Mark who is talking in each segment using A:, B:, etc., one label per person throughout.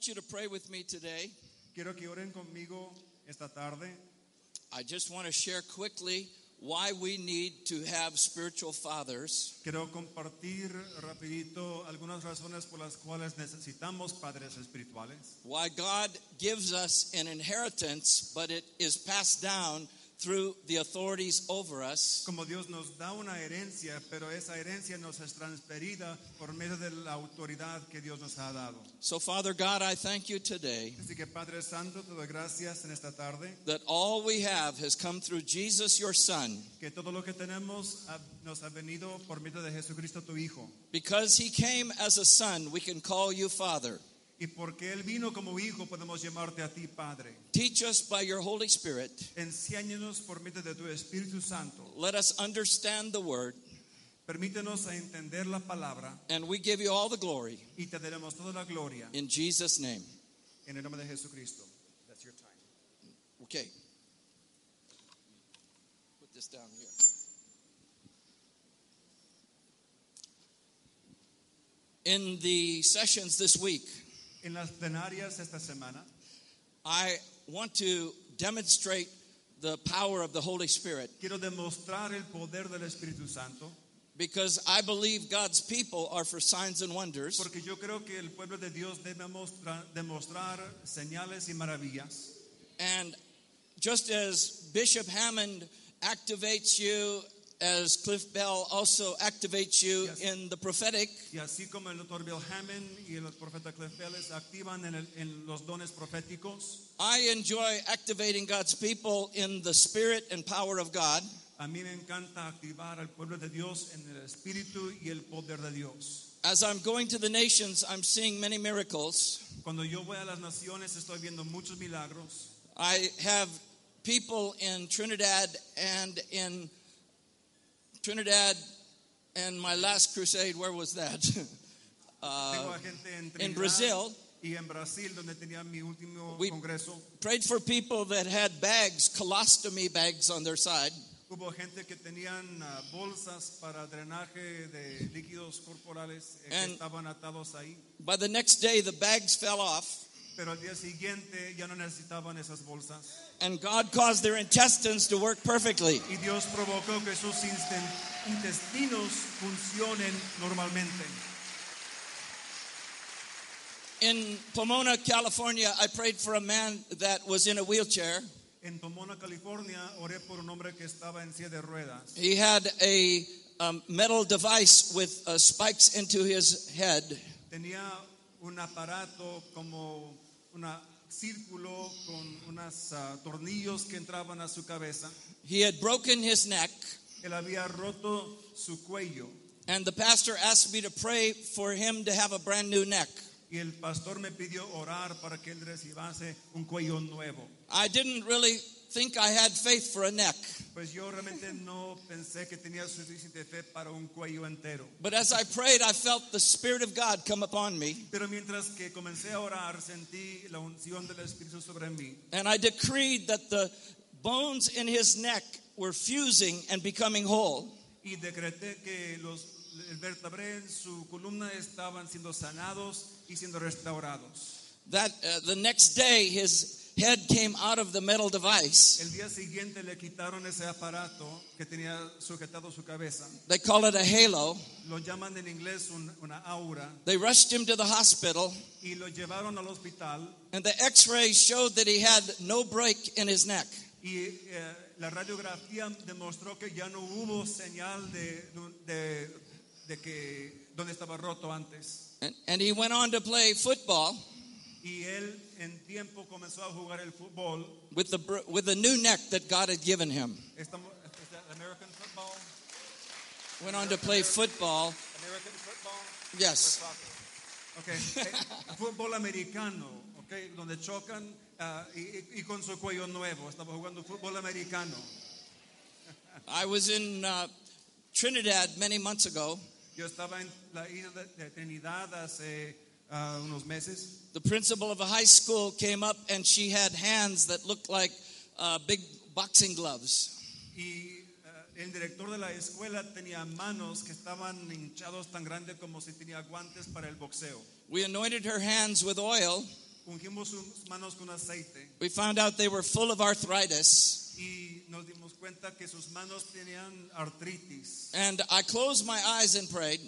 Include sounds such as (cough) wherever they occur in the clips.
A: want you to pray with me today.
B: Quiero que oren conmigo esta tarde.
A: I just want to share quickly why we need to have spiritual fathers.
B: Quiero compartir rapidito algunas razones por las cuales necesitamos padres espirituales.
A: Why God gives us an inheritance, but it is passed down through the authorities over us.
B: Como Dios nos da una herencia, pero esa herencia nos es transferida por medio de la autoridad que Dios nos ha dado.
A: So, Father God, I thank you today
B: Así que Padre Santo, te doy gracias en esta tarde,
A: that all we have has come through Jesus, your Son.
B: que todo lo que tenemos nos ha venido por medio de Jesucristo tu Hijo.
A: Because he came as a son, we can call you Father.
B: Y porque Él vino como Hijo, podemos llamarte a ti Padre.
A: Teach us by your Holy Spirit.
B: Enséñanos por medio de tu Espíritu Santo.
A: Let us understand the word,
B: Permítenos a entender la palabra
A: and we give you all the glory
B: y te daremos toda la gloria
A: in Jesus' name.
B: en el nombre de Jesucristo. That's your time.
A: Okay. Put this down here. In the sessions this week,
B: En las plenarias esta semana
A: I want to demonstrate the power of the Holy Spirit
B: quiero demostrar el poder del Espíritu Santo
A: because I believe God's people are for signs and wonders.
B: porque yo creo que el pueblo de Dios debe mostra- demostrar señales y maravillas.
A: And just as Bishop Hammond activates you, as Cliff Bell also activates you
B: Yes.
A: in the prophetic,
B: Y así como el doctor Bill Hammond y el profeta Cliff Bellis activan en, el- en los dones proféticos,
A: I enjoy activating God's people in the spirit and power of God.
B: a mí me encanta activar al pueblo de Dios en el Espíritu y el poder de Dios.
A: As I'm going to the nations, I'm seeing many miracles.
B: Cuando yo voy a las naciones estoy viendo muchos milagros.
A: I have people in Trinidad and in Trinidad and my last crusade, where was that? (laughs)
B: Gente
A: in Brazil.
B: y en Brasil, donde tenía mi último
A: We-
B: congreso.
A: Prayed for people that had bags, colostomy bags on their side.
B: Hubo gente que tenían ah, bolsas para drenaje de líquidos corporales eh,
A: And-
B: que estaban atados ahí.
A: By the next day, the bags fell off,
B: Pero al día siguiente ya no necesitaban esas bolsas.
A: and God caused their intestines to work perfectly.
B: Y Dios provocó que sus intestinos funcionen normalmente.
A: In Pomona, California, I prayed for a man that was in a wheelchair.
B: En Pomona, California, oré por un hombre que estaba en silla de ruedas.
A: He had a um, metal device with uh, spikes into his head.
B: Tenía un aparato como un círculo con unos ah, tornillos que entraban a su cabeza.
A: He had broken his neck,
B: Él había roto su cuello
A: and the pastor asked me to pray for him to have a brand new neck.
B: y el pastor me pidió orar para que él recibase un cuello nuevo.
A: I didn't really think I had faith for a neck,
B: Pues yo realmente no pensé que tenía suficiente fe para un cuello entero.
A: but as I prayed, I felt the Spirit of God come upon me,
B: Pero mientras que comencé a orar, sentí la unción del Espíritu sobre mí.
A: and I decreed that the bones in his neck were fusing and becoming whole.
B: Y decreté que los el en su columna estaban siendo sanados y siendo restaurados.
A: That uh, the next day, his head came out of the metal device.
B: El día siguiente le quitaron ese aparato que tenía sujetado su cabeza.
A: They call it a halo.
B: Lo llaman en inglés un- una aura.
A: They rushed him to the hospital,
B: Y lo llevaron al hospital
A: and the x rays showed that he had no break in his neck.
B: y eh, la radiografía demostró que ya no hubo señal de, de, de que donde estaba roto antes.
A: And, and he went on to play football
B: Y él en tiempo comenzó a jugar el fútbol.
A: with the, with the new neck that God had given him.
B: Is that American football?
A: Went on to play football
B: American football.
A: Yes.
B: Okay. eh, fútbol americano, okay, donde chocan ah, y, y- con su cuello nuevo. Estaba jugando fútbol americano.
A: I was in uh, Trinidad many months ago.
B: Yo estaba en la isla de Trinidad hace ah, unos meses
A: The principal of a high school came up and she had hands that looked like uh, big boxing gloves.
B: y ah, el director de la escuela tenía manos que estaban hinchados tan grandes como si tenía guantes para el boxeo.
A: We anointed her hands with oil.
B: Ungimos sus manos con aceite
A: We found out they were full of arthritis.
B: y nos dimos cuenta que sus manos tenían artritis.
A: And I closed my eyes and prayed.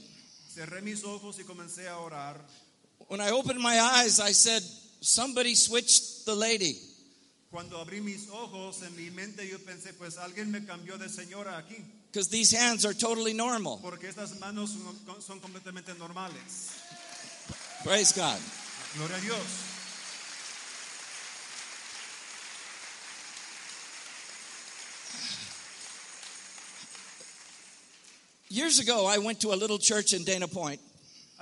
B: Cerré mis ojos y comencé a orar.
A: When I opened my eyes, I said, Somebody switched the lady.
B: Cuando abrí mis ojos en mi mente yo pensé, pues alguien me cambió de señora aquí,
A: Because these hands are totally normal.
B: porque estas manos son, son completamente normales.
A: Praise God.
B: Gloria a Dios.
A: Years ago, I went to a little church in Dana Point.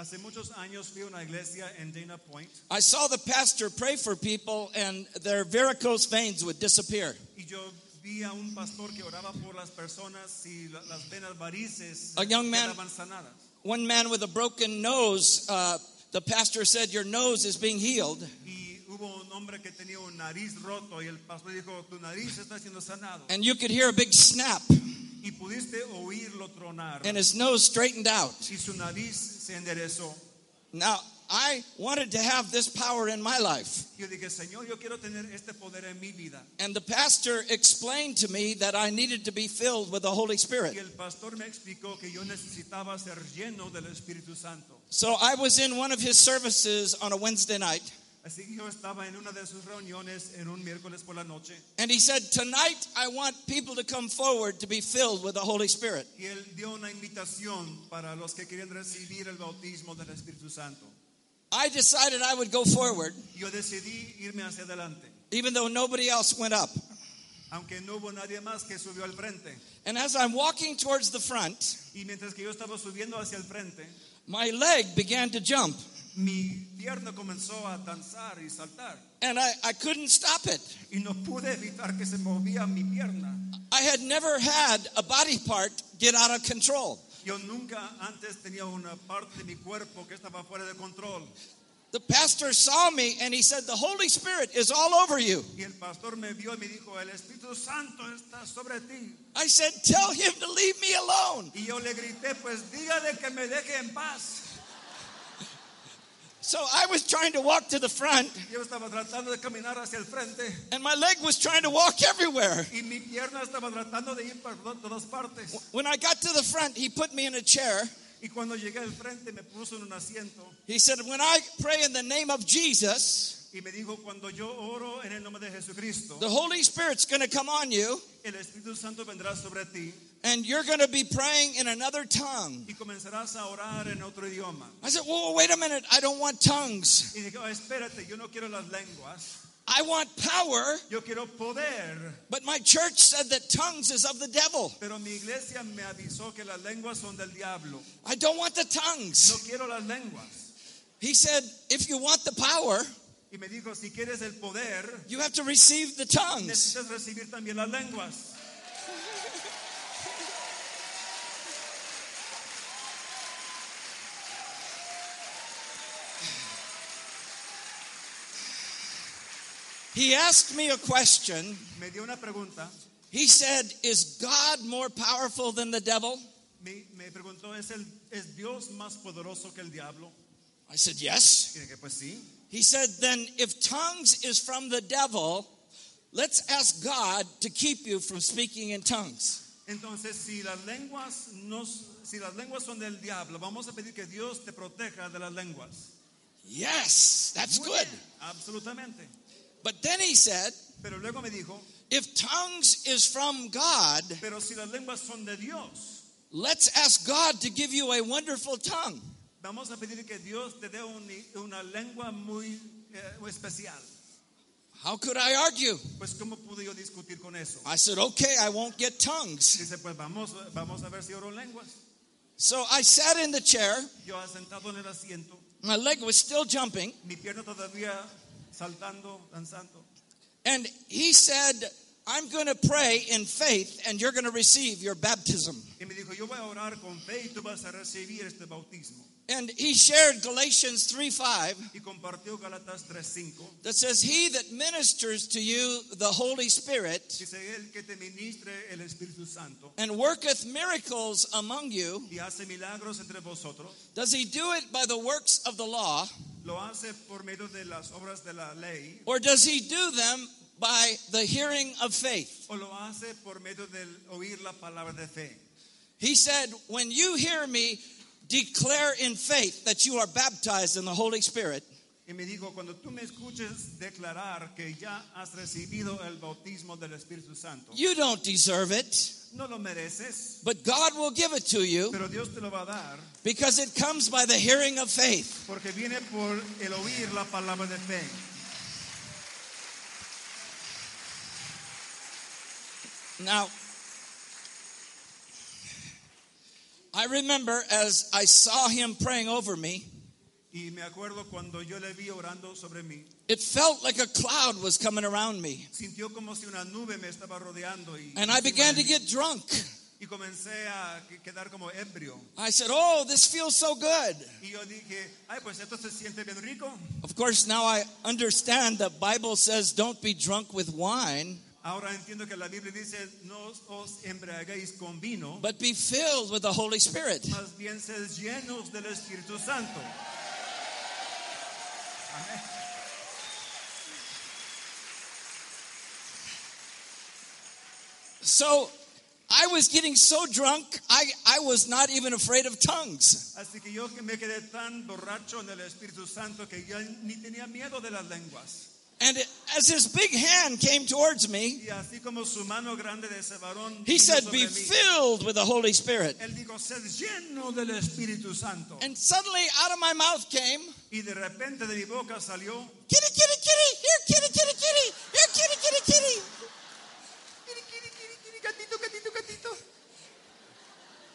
B: Hace muchos años fui a una iglesia en Dana Point
A: I saw the pastor pray for people and their varicose veins would disappear.
B: y yo vi a un pastor que oraba por las personas y las venas varices
A: A young man-
B: quedaban sanadas.
A: One man with a broken nose, uh, the pastor said, Your nose is being healed.
B: Y hubo un hombre que tenía un nariz roto y el pastor dijo, tu nariz está siendo sanado.
A: And you could hear a big snap,
B: Y pudiste oírlo tronar.
A: and his nose straightened out.
B: Y su nariz se enderezó.
A: Now, I wanted to have this power in my life.
B: Yo dije, Señor, yo quiero tener este poder en mi vida.
A: And the pastor explained to me that I needed to be filled with the Holy Spirit.
B: El pastor me explicó que yo necesitaba ser lleno del Espíritu Santo.
A: So I was in one of his services on a Wednesday night,
B: Así que yo estaba en una de sus reuniones en un miércoles por la noche
A: and he said, Tonight I want people to come forward to be filled with the Holy Spirit.
B: y él dio una invitación para los que querían recibir el bautismo del Espíritu Santo.
A: I decided I would go forward,
B: Yo decidí irme hacia adelante,
A: even though nobody else went up.
B: aunque no hubo nadie más que subió al frente.
A: And as I'm walking towards the front,
B: Y mientras que yo estaba subiendo hacia el frente,
A: my leg began to jump,
B: mi pierna comenzó a danzar y saltar.
A: and I, I couldn't stop it.
B: Y no pude evitar que se movía mi pierna.
A: I had never had a body part get out of control.
B: Yo nunca antes tenía una parte de mi cuerpo que estaba fuera de control.
A: The pastor saw me and he said, The Holy Spirit is all over you.
B: Y el pastor me vio y me dijo, el Espíritu Santo está sobre ti.
A: I said, Tell him to leave me alone.
B: Y yo le grité, pues dígale que me deje en paz.
A: So I was trying to walk to the front,
B: Yo estaba tratando de caminar hacia el frente
A: and my leg was trying to walk everywhere.
B: y mi pierna estaba tratando de ir por todas partes.
A: When I got to the front, he put me in a chair.
B: Y cuando llegué al frente me puso en un asiento
A: He said, When I pray in the name of Jesus,
B: y me dijo, cuando yo oro en el nombre de Jesucristo,
A: the Holy Spirit's going to come on you,
B: el Espíritu Santo vendrá sobre ti
A: and you're going to be praying in another tongue.
B: y comenzarás a orar en otro idioma.
A: I said, Whoa, wait a minute. I don't want tongues.
B: Y dije, "Oh, espérate, yo no quiero las lenguas,
A: I want power.
B: yo quiero poder.
A: But my church said that tongues is of the devil.
B: Pero mi iglesia me avisó que las lenguas son del diablo.
A: I don't want the
B: No
A: tongues.
B: quiero las lenguas.
A: He said, If you want the power,
B: Y me dijo, si quieres el poder,
A: you have to receive the tongues.
B: necesitas recibir también las lenguas.
A: He asked me a question.
B: Me dio una pregunta.
A: He said, Is God more powerful than the devil?
B: Me, me preguntó, ¿es, el, ¿es Dios más poderoso que el diablo?
A: I said, Yes.
B: Y dije, pues sí.
A: He said, Then if tongues is from the devil, let's ask God to keep you from speaking in tongues.
B: Entonces, si las lenguas no, si las lenguas son del diablo, vamos a pedir que Dios te proteja de las lenguas.
A: Yes, that's
B: Muy
A: good.
B: bien, Absolutamente.
A: But then he said,
B: Pero luego me dijo,
A: If tongues is from God,
B: pero si las lenguas son de Dios,
A: let's ask God to give you a wonderful tongue.
B: vamos a pedir que Dios te dé un- una lengua muy eh, especial.
A: How could I argue?
B: Pues, ¿cómo pude yo discutir con eso?
A: I said, Okay, I won't get tongues.
B: Dice, pues vamos, vamos a ver si oro lenguas.
A: So I sat in the chair.
B: Yo sentado en el asiento,
A: My leg was still jumping.
B: mi pierna todavía saltando, danzando.
A: And he said, I'm going to pray in faith and you're going to receive your baptism.
B: Y me dijo, yo voy a orar con fe y tú vas a recibir este bautismo.
A: And he shared Galatians 3 5
B: Y compartió Galatas 3.5.
A: that says, He that ministers to you the Holy Spirit
B: Dice él que te ministre el Espíritu Santo
A: and worketh miracles among you,
B: y hace milagros entre vosotros.
A: does he do it by the works of the law
B: Lo hace por medio de las obras de la ley
A: or does he do them by the hearing of faith?
B: o lo hace por medio del oír la palabra de fe.
A: He said, When you hear me declare in faith that you are baptized in the Holy Spirit,
B: Y me dijo, cuando tú me escuches declarar que ya has recibido el bautismo del Espíritu Santo,
A: you don't deserve it,
B: no lo mereces,
A: but God will give it to you
B: pero Dios te lo va a dar
A: because it comes by the hearing of faith.
B: porque viene por el oír la palabra de fe.
A: Now, I remember as I saw him praying over me,
B: Y me acuerdo cuando yo le vi orando sobre mí,
A: it felt like a cloud was coming around me.
B: sintió como si una nube me estaba rodeando y,
A: And I began to get drunk.
B: y comencé a quedar como ebrio.
A: I said, Oh, this feels so good.
B: Y yo dije, ay, pues esto se siente bien rico.
A: Of course, now I understand the Bible says don't be drunk with wine,
B: Ahora entiendo que la Biblia dice, no os embriaguéis con vino,
A: but be filled with the Holy Spirit.
B: más bien sed llenos del Espíritu Santo. Amén.
A: So I was getting so drunk, I, I was not even afraid of tongues.
B: Así que yo me quedé tan borracho en el Espíritu Santo que yo ni tenía miedo de las lenguas.
A: And as his big hand came towards me,
B: Y así como su mano grande de ese varón
A: he said, Be filled with the Holy Spirit.
B: él dijo, sed lleno del Espíritu Santo.
A: And suddenly out of my mouth came,
B: Y de repente de mi boca salió,
A: Kitty, kitty, kitty, here, kitty, kitty, kitty, here, kitty, kitty, kitty.
B: "Kiri, kiri, kiri, kiri, gatito, gatito, gatito.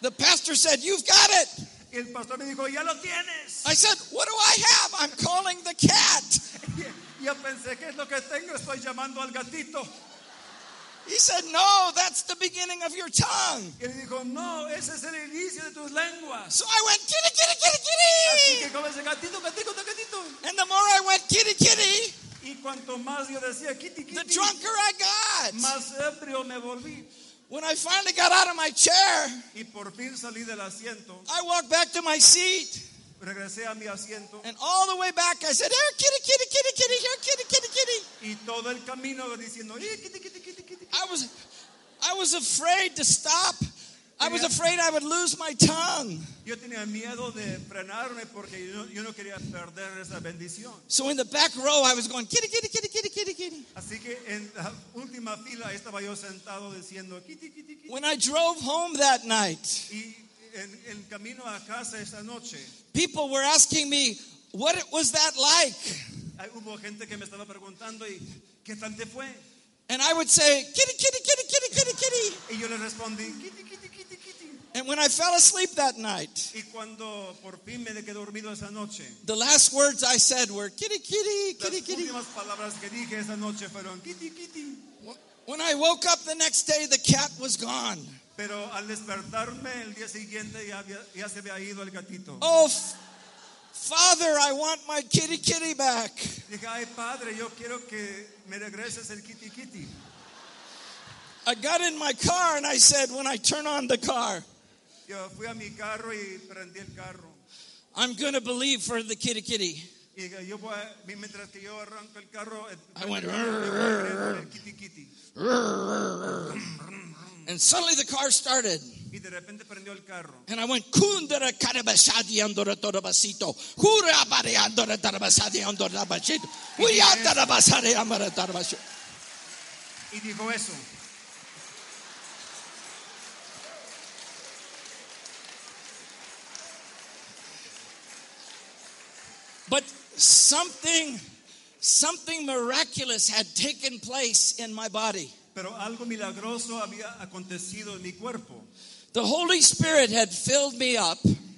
A: The pastor said, You've got it.
B: El pastor me dijo, ya lo tienes.
A: I said, What do I have? I'm calling the cat. (laughs)
B: Yo pensé, ¿qué es lo que tengo? Estoy llamando al gatito.
A: He said, No, that's the beginning of your tongue.
B: Y dijo, no, ese es el inicio de tus lenguas.
A: So I went, Kitty, kitty, kitty,
B: Así
A: kitty.
B: que como gatito, gatito, gatito.
A: And the more I went, Kitty, kitty,
B: Y cuanto más yo decía, kitty,
A: the
B: kitty,
A: drunker I got.
B: más ebrio me volví.
A: When I finally got out of my chair,
B: Y por fin salí del asiento,
A: I walked back to my seat.
B: Regresé a mi asiento
A: And all the way back, I said, Here, kitty, kitty, kitty, kitty, here, kitty, kitty, kitty.
B: y todo el camino diciendo, "Eh, kitty, kitty, kitty, kitty".
A: I was, I was afraid to stop. I was afraid I would lose my tongue.
B: Yo tenía miedo de frenarme porque yo, yo no quería perder esa bendición.
A: So in the back row, I was going, kitty, kitty, kitty, kitty, kitty, kitty.
B: Así que en la última fila estaba yo sentado diciendo, kitty, kitty, kitty.
A: When I drove home that night,
B: Y en el camino a casa esa noche,
A: people were asking me, what it was that like?
B: hubo gente que me estaba preguntando, ¿y qué tal te fue?
A: And I would say, kitty, kitty, kitty, kitty, kitty, kitty.
B: Y yo le respondí, kitty, kitty, kitty, kitty.
A: And when I fell asleep that night,
B: Y cuando por fin me quedé dormido esa noche,
A: the last words I said were, kitty, kitty, kitty, kitty.
B: últimas palabras que dije esa noche fueron, kitty, kitty.
A: When I woke up the next day, the cat was gone.
B: Pero al despertarme el día siguiente ya, había- ya se había ido el gatito.
A: Oh, Father, I want my kitty, kitty back.
B: Dije, ay padre, yo quiero que me regreses el kitty kitty.
A: I got in my car and I said, when I turn on the car,
B: Yo fui a mi carro y prendí el carro.
A: I'm going to believe for the kitty, kitty.
B: Y yo voy mientras que yo arranco el carro, eh,
A: I went,
B: yo voy a creer por el kitty kitty.
A: And suddenly the car started.
B: Y de repente prendió el carro.
A: And I went, Kundara karabasadi andora torabasito. Hura andora tarabasadi andora basito. Uyandara basari amara tarabasito.
B: Y dijo eso.
A: But something, something miraculous had taken place in my body.
B: Pero algo milagroso había acontecido en mi cuerpo.
A: The Holy Spirit had filled me up,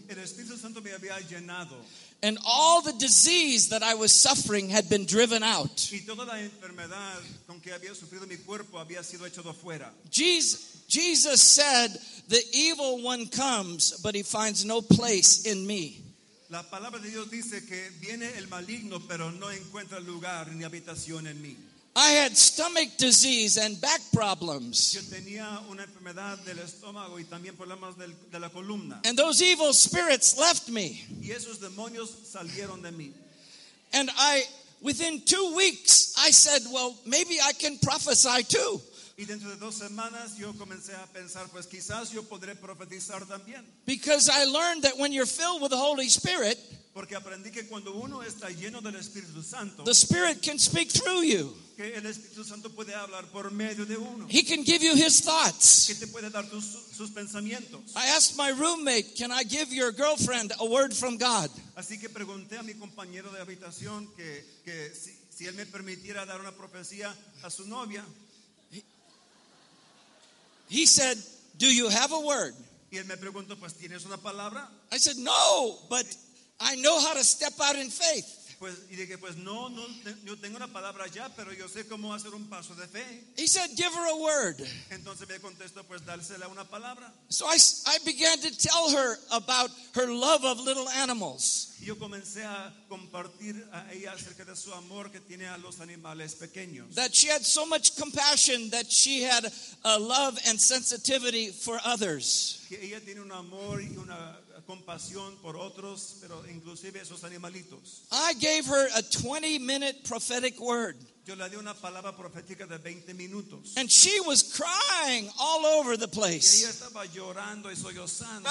B: El Espíritu Santo me había llenado
A: and all the disease that I was suffering had been driven out.
B: y toda la enfermedad con que había sufrido mi cuerpo había sido echado fuera.
A: Jesus, Jesus said, The evil one comes, but he finds no place in me.
B: La palabra de Dios dice que viene el maligno, pero no encuentra lugar ni habitación en mí.
A: I had stomach disease and back problems.
B: Yo tenía una enfermedad del estómago y también problemas del- de la columna.
A: And those evil spirits left me.
B: Y esos demonios salieron de mí.
A: And I, within two weeks, I said, well, maybe I can prophesy too.
B: Y dentro de dos semanas yo comencé a pensar, pues quizás yo podré profetizar también.
A: Because I learned that when you're filled with the Holy Spirit,
B: Porque aprendí que cuando uno está lleno del Espíritu Santo,
A: the Spirit can speak through you.
B: que el Espíritu Santo puede hablar por medio de uno.
A: He can give you his
B: Que
A: thoughts.
B: te puede dar tus, sus pensamientos.
A: I asked my roommate, can I give your girlfriend a word from God?
B: Así que pregunté a mi compañero de habitación que, que si, si él me permitiera dar una profecía a su novia.
A: He said, do you have a word?
B: Y él me preguntó, pues ¿tienes una palabra?
A: I said, no, but I know how to step out in faith.
B: Pues, y dije, pues no, no, yo tengo una palabra ya, pero yo sé cómo hacer un paso de fe.
A: He said, give her a word.
B: Entonces me contestó, pues dársela una palabra.
A: So I, I began to tell her about her love of little animals.
B: Yo comencé a compartir a ella acerca de su amor que tiene a los animales pequeños.
A: That she had so much compassion that she had a love and sensitivity for others.
B: Que ella tiene un amor y una compasión por otros, pero inclusive esos animalitos.
A: I gave her a 20 minute prophetic word.
B: Yo le di una palabra profética de 20 minutos.
A: And she was crying all over the place.
B: Y ella estaba llorando y sollozando.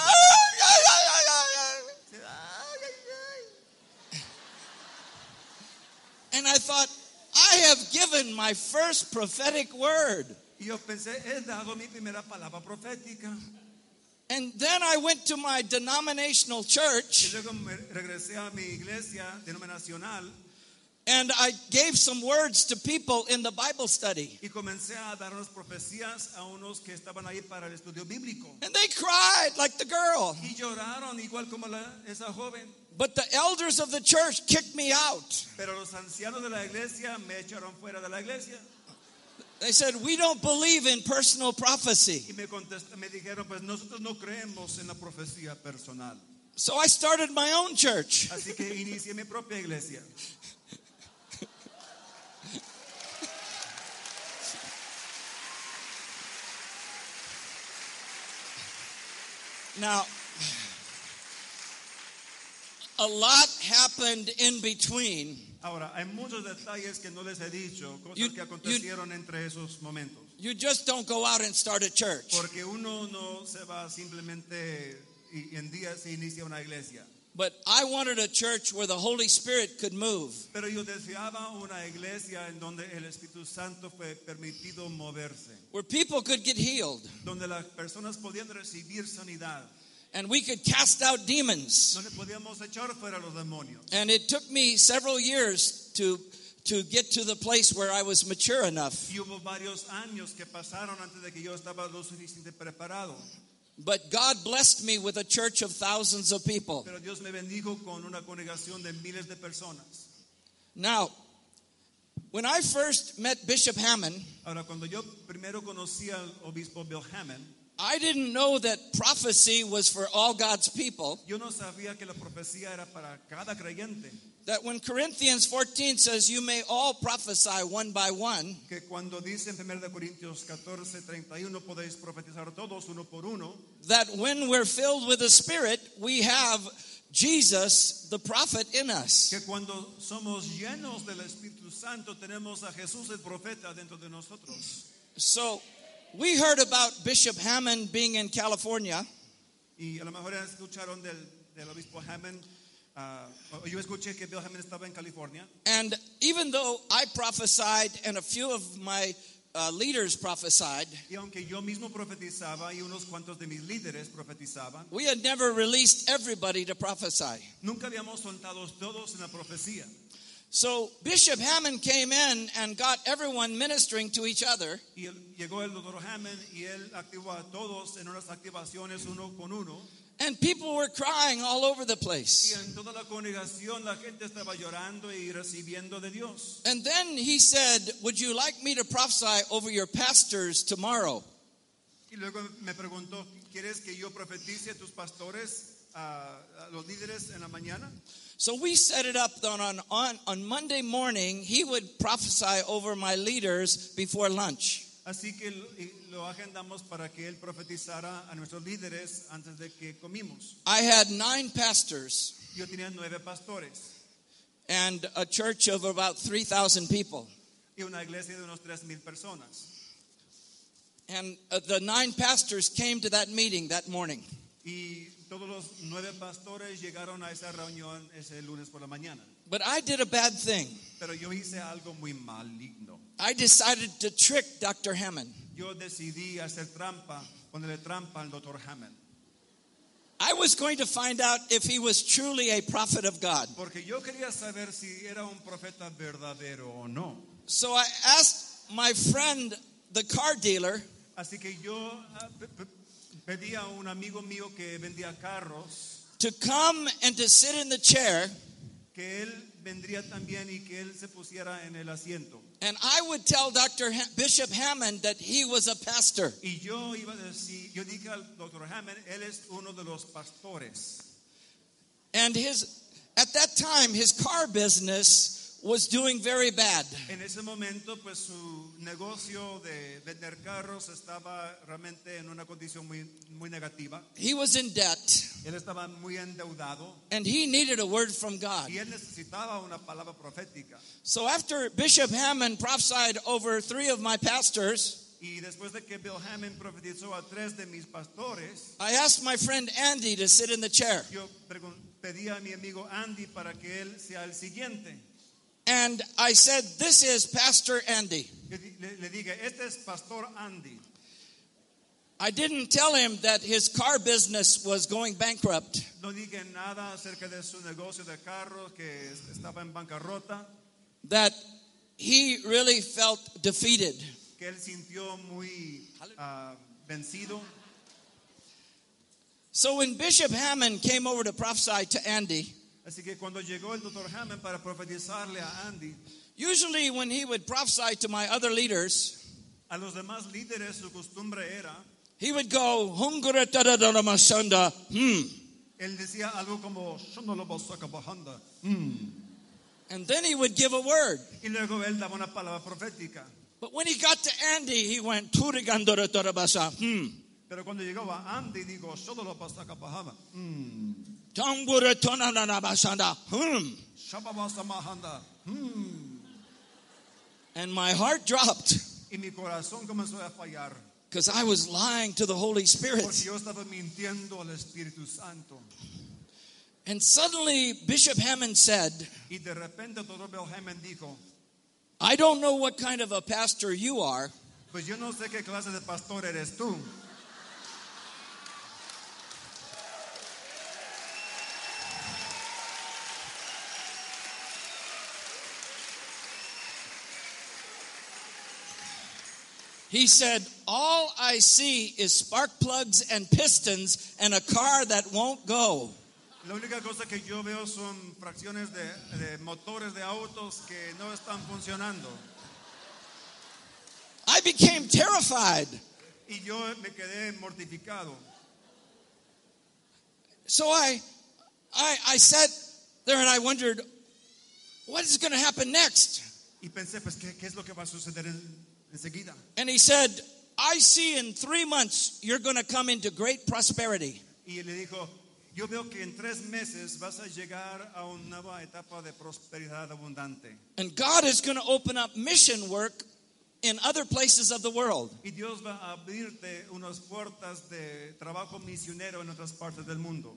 A: And I thought, I have given my first prophetic word.
B: Y yo pensé, he dado mi primera palabra profética.
A: And then I went to my denominational church
B: luego me regresé a mi iglesia denominacional
A: and I gave some words to people in the Bible study.
B: y comencé a dar unas profecías a unos que estaban ahí para el estudio bíblico.
A: And they cried like the girl.
B: Y lloraron igual como la- esa joven.
A: But the elders of the church kicked me out. They said, We don't believe in personal prophecy.
B: Y me, me dijeron, pues nosotros no creemos en la profecía personal.
A: So I started my own church.
B: Así que inicié mi propia iglesia.
A: Now, a lot happened in between.
B: Ahora, hay muchos detalles que no les he dicho, cosas
A: You-
B: que acontecieron entre esos momentos.
A: You just don't go out and start a church.
B: Porque uno no se va simplemente y en días se inicia una iglesia.
A: But I wanted a church where the Holy Spirit could move.
B: Pero yo deseaba una iglesia en donde el Espíritu Santo fue permitido moverse,
A: where people could get healed
B: donde las personas podían recibir sanidad,
A: and we could cast out demons.
B: echar fuera los.
A: And it took me several years to to get to the place where I was mature enough.
B: Y hubo varios años que pasaron antes de que yo estaba lo suficiente preparado.
A: But God blessed me with a church of thousands of people.
B: Pero Dios me con una de miles de.
A: Now, when I first met Bishop Hammond,
B: Ahora, cuando yo primero conocí al obispo Bill Hammond,
A: I didn't know that prophecy was for all God's people.
B: yo no sabía que la profecía era para cada creyente.
A: That when Corinthians 14 says, You may all prophesy one by one,
B: Que cuando dice en 1 Corintios 14, 31, podéis profetizar todos uno por uno.
A: that when we're filled with the Spirit, we have Jesus, the prophet, in us.
B: Que cuando somos llenos del Espíritu Santo, tenemos a Jesús el profeta dentro de nosotros.
A: So we heard about Bishop Hammond being in California,
B: Y a lo mejor escucharon del, del obispo Hammond. o yo escuché que Bill Hammond estaba en California.
A: and even though I prophesied and a few of my uh, leaders prophesied,
B: Y aunque yo mismo profetizaba y unos cuantos de mis líderes profetizaban,
A: we had never released everybody to prophesy.
B: nunca habíamos soltado todos en la profecía.
A: So Bishop Hammond came in and got everyone ministering to each other.
B: Y él- llegó el doctor Hammond y él activó a todos en unas activaciones uno con uno.
A: And people were crying all over the place.
B: en toda la congregación la gente estaba llorando y recibiendo de Dios.
A: And then he said, Would you like me to prophesy over your pastors tomorrow?
B: Y luego me preguntó, ¿quieres que yo profetice a tus pastores, a, a los líderes en la mañana?
A: So we set it up on, on, on Monday morning, he would prophesy over my leaders before lunch.
B: Así que lo, agendamos para que él profetizara a nuestros líderes antes de que comimos.
A: I had nine pastors
B: Yo tenía nueve pastores
A: and a church of about 3,000 people.
B: y una iglesia de unos tres mil personas.
A: And uh, the nine pastors came to that meeting that morning.
B: Y todos los nueve pastores llegaron a esa reunión ese lunes por la mañana.
A: But I did a bad thing.
B: Pero yo hice algo muy maligno.
A: I decided to trick Dr. Hammond.
B: Yo decidí hacer trampa, ponerle trampa al doctor Hammond.
A: I was going to find out if he was truly a prophet of God.
B: Porque yo quería saber si era un profeta verdadero o no.
A: So I asked my friend, the car dealer,
B: Así que yo ah, pedí a un amigo mío que vendía carros
A: to come and to sit in the chair,
B: que él vendría también y que él se pusiera en el asiento.
A: and I would tell Dr. Ha- Bishop Hammond that he was a pastor.
B: Y yo iba a decir, yo dije al doctor Hammond, él es uno de los pastores.
A: And his, at that time, his car business was doing very bad.
B: En ese momento, pues su negocio de vender carros estaba realmente en una condición muy, muy negativa.
A: He was in debt,
B: Él estaba muy endeudado
A: and he needed a word from God.
B: y él necesitaba una palabra profética.
A: So after Bishop Hammond prophesied over three of my pastors,
B: Y después de que Bill Hammond profetizó a tres de mis pastores,
A: I asked my friend Andy to sit in the chair.
B: yo pedí a mi amigo Andy para que él sea el siguiente.
A: And I said, This is Pastor Andy.
B: Le, le dije, este es Pastor Andy.
A: I didn't tell him that his car business was going bankrupt.
B: No dije nada acerca de su negocio de carros que estaba en bancarrota,
A: that he really felt defeated.
B: que él sintió muy ah, vencido.
A: So when Bishop Hammond came over to prophesy to Andy,
B: Así que cuando llegó el doctor Hammond para profetizarle a Andy,
A: usually when he would prophesy to my other leaders,
B: a los demás líderes su costumbre era,
A: he would go. Hmm.
B: él decía algo como, "Shondolobosakabahanda".
A: And then he would give a word.
B: y luego él daba una palabra profética.
A: But when he got to Andy, he went, "Turigandara da da basa." Hmm.
B: Pero cuando llegó a Andy, digo, "Shondolobosakabahanda". Mm.
A: Hmm.
B: Shababasamahanda. Mm.
A: And my heart dropped
B: Y mi corazón comenzó a fallar.
A: because I was lying to the Holy Spirit.
B: Porque yo estaba mintiendo al Espíritu Santo.
A: And suddenly Bishop Hammond said,
B: Y de repente Hammond dijo,
A: I don't know what kind of a pastor you are,
B: pues yo no sé qué clase de pastor eres tú.
A: He said, All I see is spark plugs and pistons and a car that won't go.
B: La única cosa que yo veo son fracciones de, de motores de autos que no están funcionando.
A: I became terrified.
B: Y yo me quedé mortificado.
A: So I, I, I sat there and I wondered, what is going to happen next?
B: Y pensé, pues, ¿qué, qué es lo que va a suceder en- enseguida?
A: And he said, I see in three months you're going to come into great prosperity.
B: Y le dijo, yo veo que en tres meses vas a llegar a una nueva etapa de prosperidad abundante.
A: And God is going to open up mission work in other places of the world.
B: Y Dios va a abrirte unas puertas de trabajo misionero en otras partes del mundo.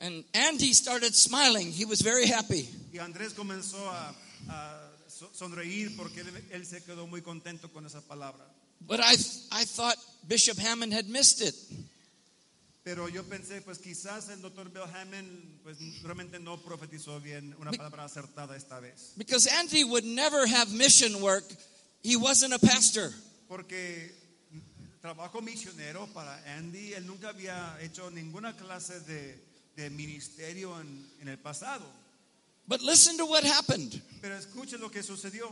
A: And Andy started smiling. He was very happy.
B: Y Andrés comenzó a, a sonreír porque él, se quedó muy contento con esa palabra.
A: But I, I thought Bishop Hammond had missed it.
B: Pero yo pensé, pues quizás el doctor Bill Hammond, pues realmente no profetizó bien una palabra acertada esta vez.
A: Because Andy would never have mission work. He wasn't a pastor.
B: Porque trabajo misionero para Andy, él nunca había hecho ninguna clase de, de ministerio en, en el pasado.
A: But listen to what happened.
B: Pero escuchen lo que sucedió.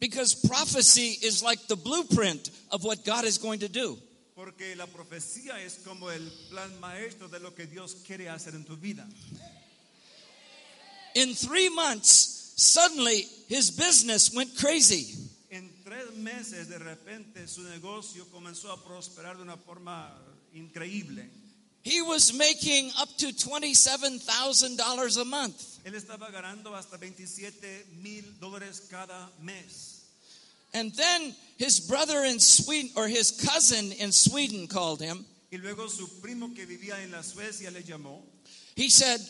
A: Because prophecy is like the blueprint of what God is going to do.
B: Porque la profecía es como el plan maestro de lo que Dios quiere hacer en tu vida.
A: In three months, suddenly his business went crazy.
B: En tres meses de repente su negocio comenzó a prosperar de una forma increíble.
A: He was making up to $27,000 a month.
B: Él estaba ganando hasta 27 mil dólares cada mes.
A: And then his brother in Sweden, or his cousin in Sweden, called him.
B: Y luego su primo que vivía en la Suecia le llamó
A: He said,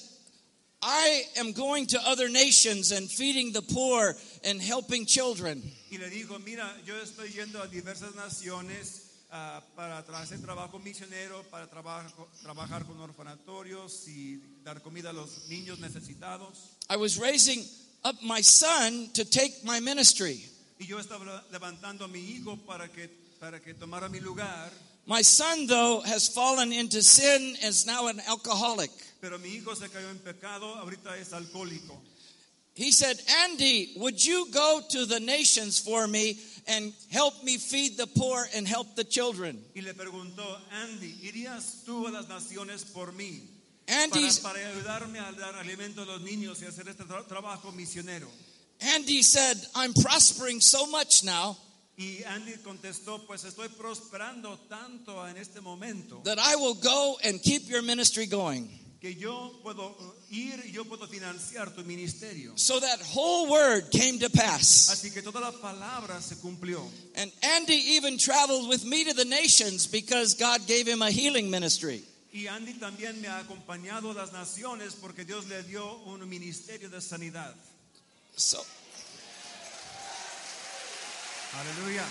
A: I am going to other nations and feeding the poor and helping children.
B: y le dijo, mira, yo estoy yendo a diversas naciones ah, para hacer trabajo misionero, para trabajo- trabajar con orfanatorios y dar comida a los niños necesitados.
A: I was raising up my son to take my ministry.
B: Y yo estaba levantando a mi hijo para que, para que tomara mi lugar,
A: My son, though, has fallen into sin and is now an alcoholic.
B: pero mi hijo se cayó en pecado, ahorita es alcohólico.
A: He said, Andy, would you go to the nations for me and help me feed the poor and help the children?
B: Y le preguntó, Andy, ¿irías tú a las naciones por mí?
A: Andy's,
B: para, para ayudarme a dar alimento a los niños y hacer este tra- trabajo misionero.
A: Andy said, I'm prospering so much now
B: Y Andy contestó, pues estoy prosperando tanto en este momento
A: that I will go and keep your ministry going.
B: Que yo puedo uh, ir y yo puedo financiar tu ministerio.
A: So that whole word came to pass.
B: Así que toda la palabra se cumplió.
A: And Andy even traveled with me to the nations because God gave him a healing ministry.
B: Y Andy también me ha acompañado a las naciones porque Dios le dio un ministerio de sanidad.
A: So,
B: Aleluya.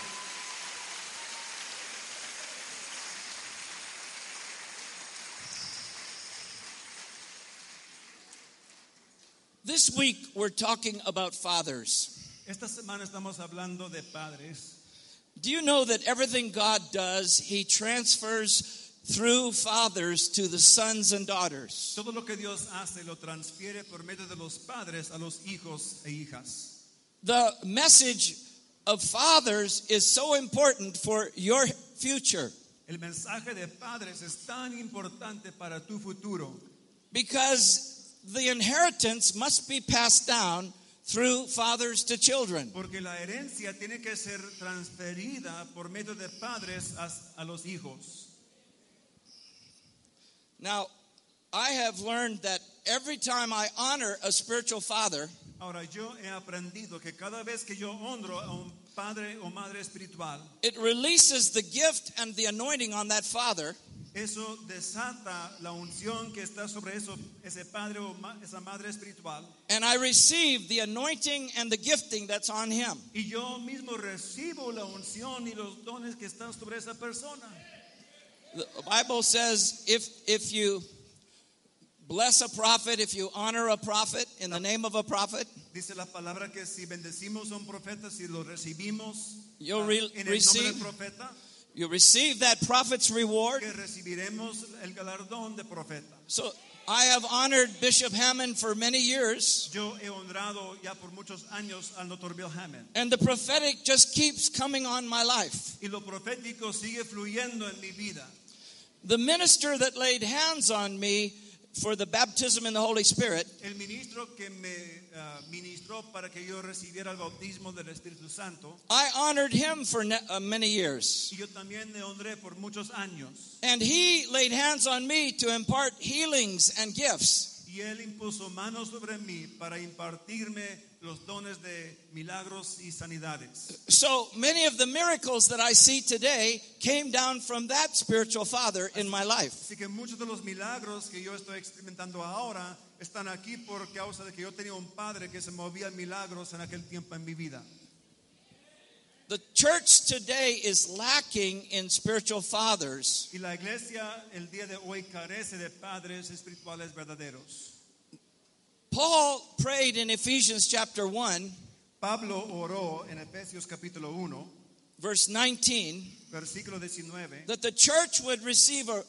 A: This week we're talking about fathers.
B: Esta semana estamos hablando de padres.
A: Do you know that everything God does, He transfers through fathers to the sons and daughters?
B: Todo lo que Dios hace lo transfiere por medio de los padres a los hijos e hijas.
A: The message of fathers is so important for your future
B: El mensaje de padres es tan importante para tu futuro
A: because the inheritance must be passed down through fathers to children.
B: porque la herencia tiene que ser transferida por medio de padres a, a los hijos.
A: Now, I have learned that every time I honor a spiritual father,
B: Ahora yo he aprendido que cada vez que yo honro a un padre o madre espiritual,
A: it releases the gift and the anointing on that father
B: eso desata la unción que está sobre eso, ese padre o ma- esa madre espiritual.
A: and I receive the anointing and the gifting that's on him.
B: Y yo mismo recibo la unción y los dones que están sobre esa persona.
A: The Bible says if if you bless a prophet, if you honor a prophet in the name of a prophet,
B: Dice la palabra que si bendecimos a un profeta, si lo recibimos
A: You'll re-
B: en el nombre
A: receive-
B: del profeta,
A: you receive that prophet's reward.
B: que recibiremos el galardón de profeta.
A: So I have honored Bishop Hammond for many years,
B: Yo he honrado ya por muchos años al doctor Bill Hammond.
A: and the prophetic just keeps coming on my life.
B: Y lo profético sigue fluyendo en mi vida.
A: The minister that laid hands on me for the baptism in the Holy Spirit
B: El ministro que me ah, ministró para que yo recibiera el bautismo del Espíritu Santo,
A: I honored him for ne- uh, many years.
B: y yo también le honré por muchos años.
A: And he laid hands on me to impart healings and gifts.
B: Y él impuso manos sobre mí para impartirme los dones de milagros y sanidades.
A: So many of the miracles that I see today came down from that spiritual father in my life.
B: Así que muchos de los milagros que yo estoy experimentando ahora están aquí por causa de que yo tenía un padre que se movía milagros en aquel tiempo en mi vida.
A: The church today is lacking in spiritual fathers.
B: Y la iglesia el día de hoy carece de padres espirituales verdaderos.
A: Paul prayed in Ephesians chapter 1,
B: Pablo oró en Efesios capítulo 1,
A: verse 19,
B: versículo 19,
A: that the church would receive a,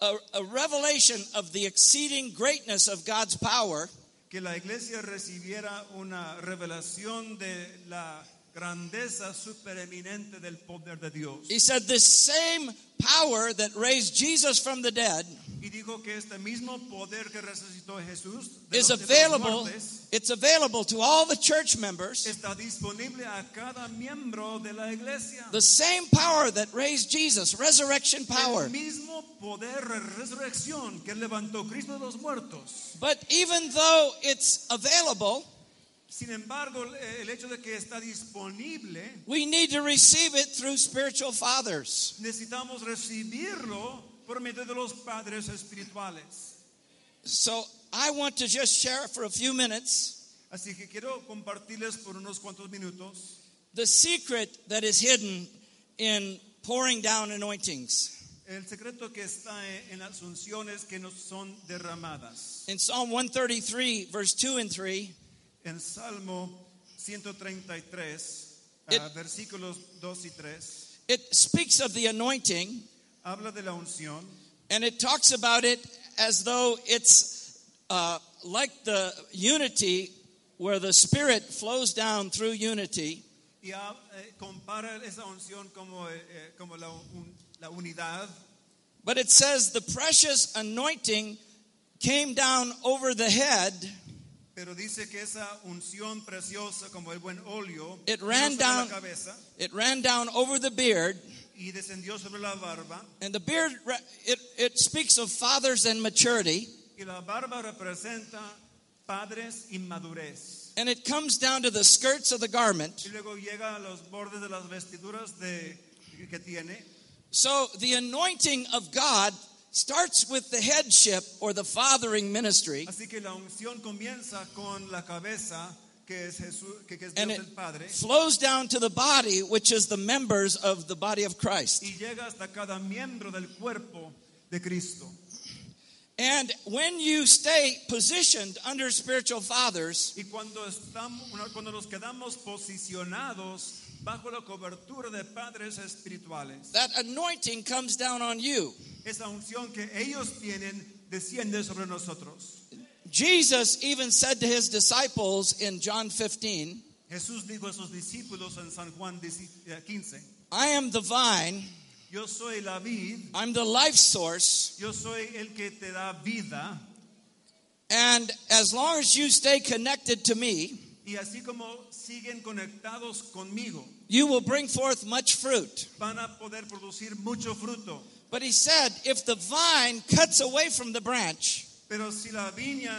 A: a, a revelation of the exceeding greatness of God's power
B: que la iglesia recibiera una revelación de la grandeza supereminente del poder de Dios.
A: He said, This same power that raised Jesus from the dead
B: Y dijo que este mismo poder que resucitó Jesús
A: is
B: los- de los
A: available.
B: muertes
A: It's available to all the church members.
B: está disponible a cada miembro de la iglesia.
A: The same power that raised Jesus, resurrection power.
B: El mismo poder de resurrección que levantó Cristo de los muertos.
A: But even though it's available,
B: Sin embargo, el hecho de que está disponible,
A: we need to receive it through spiritual fathers.
B: necesitamos recibirlo por medio de los padres espirituales.
A: So I want to just share for a few minutes
B: Así que quiero compartirles por unos cuantos minutos
A: the secret that is hidden in pouring down anointings.
B: el secreto que está en las unciones que nos son derramadas.
A: In Psalm 133, verse 2 and 3,
B: En Salmo 133,
A: It-
B: ah, versículos 2 y 3,
A: it speaks of the anointing
B: habla de la unción
A: and it talks about it as though it's uh, like the unity where the Spirit flows down through unity.
B: y eh, compara esa unción como, eh, eh, como la, un- la unidad.
A: But it says the precious anointing came down over the head.
B: Pero dice que esa unción preciosa como el buen óleo
A: It ran down-
B: la cabeza
A: It ran down over the beard,
B: y descendió sobre la barba
A: and the beard it, it speaks of fathers and maturity,
B: y la barba representa padres y madurez.
A: and it comes down to the skirts of the garment.
B: Y luego llega a los bordes de las vestiduras de, que tiene.
A: So the anointing of God starts with the headship or the fathering ministry,
B: Así que la unción comienza con la cabeza que es Jesús, que, que es
A: and it
B: el Padre
A: flows down to the body, which is the members of the body of Christ.
B: y llega hasta cada miembro del cuerpo de Cristo.
A: And when you stay positioned under spiritual fathers,
B: Y cuando estamos, cuando nos quedamos posicionados bajo la cobertura de padres espirituales,
A: that anointing comes down on you.
B: esa unción que ellos tienen desciende sobre nosotros.
A: Jesus even said to his disciples in John 15,
B: Jesús dijo a sus discípulos en San Juan 15, eh,
A: I am the vine,
B: yo soy la vid,
A: I'm the life source,
B: yo soy el que te da vida,
A: and as long as you stay connected to me,
B: y así como siguen conectados conmigo,
A: you will bring forth much fruit.
B: van a poder producir mucho fruto.
A: But he said, if the vine cuts away from the branch,
B: Pero si la viña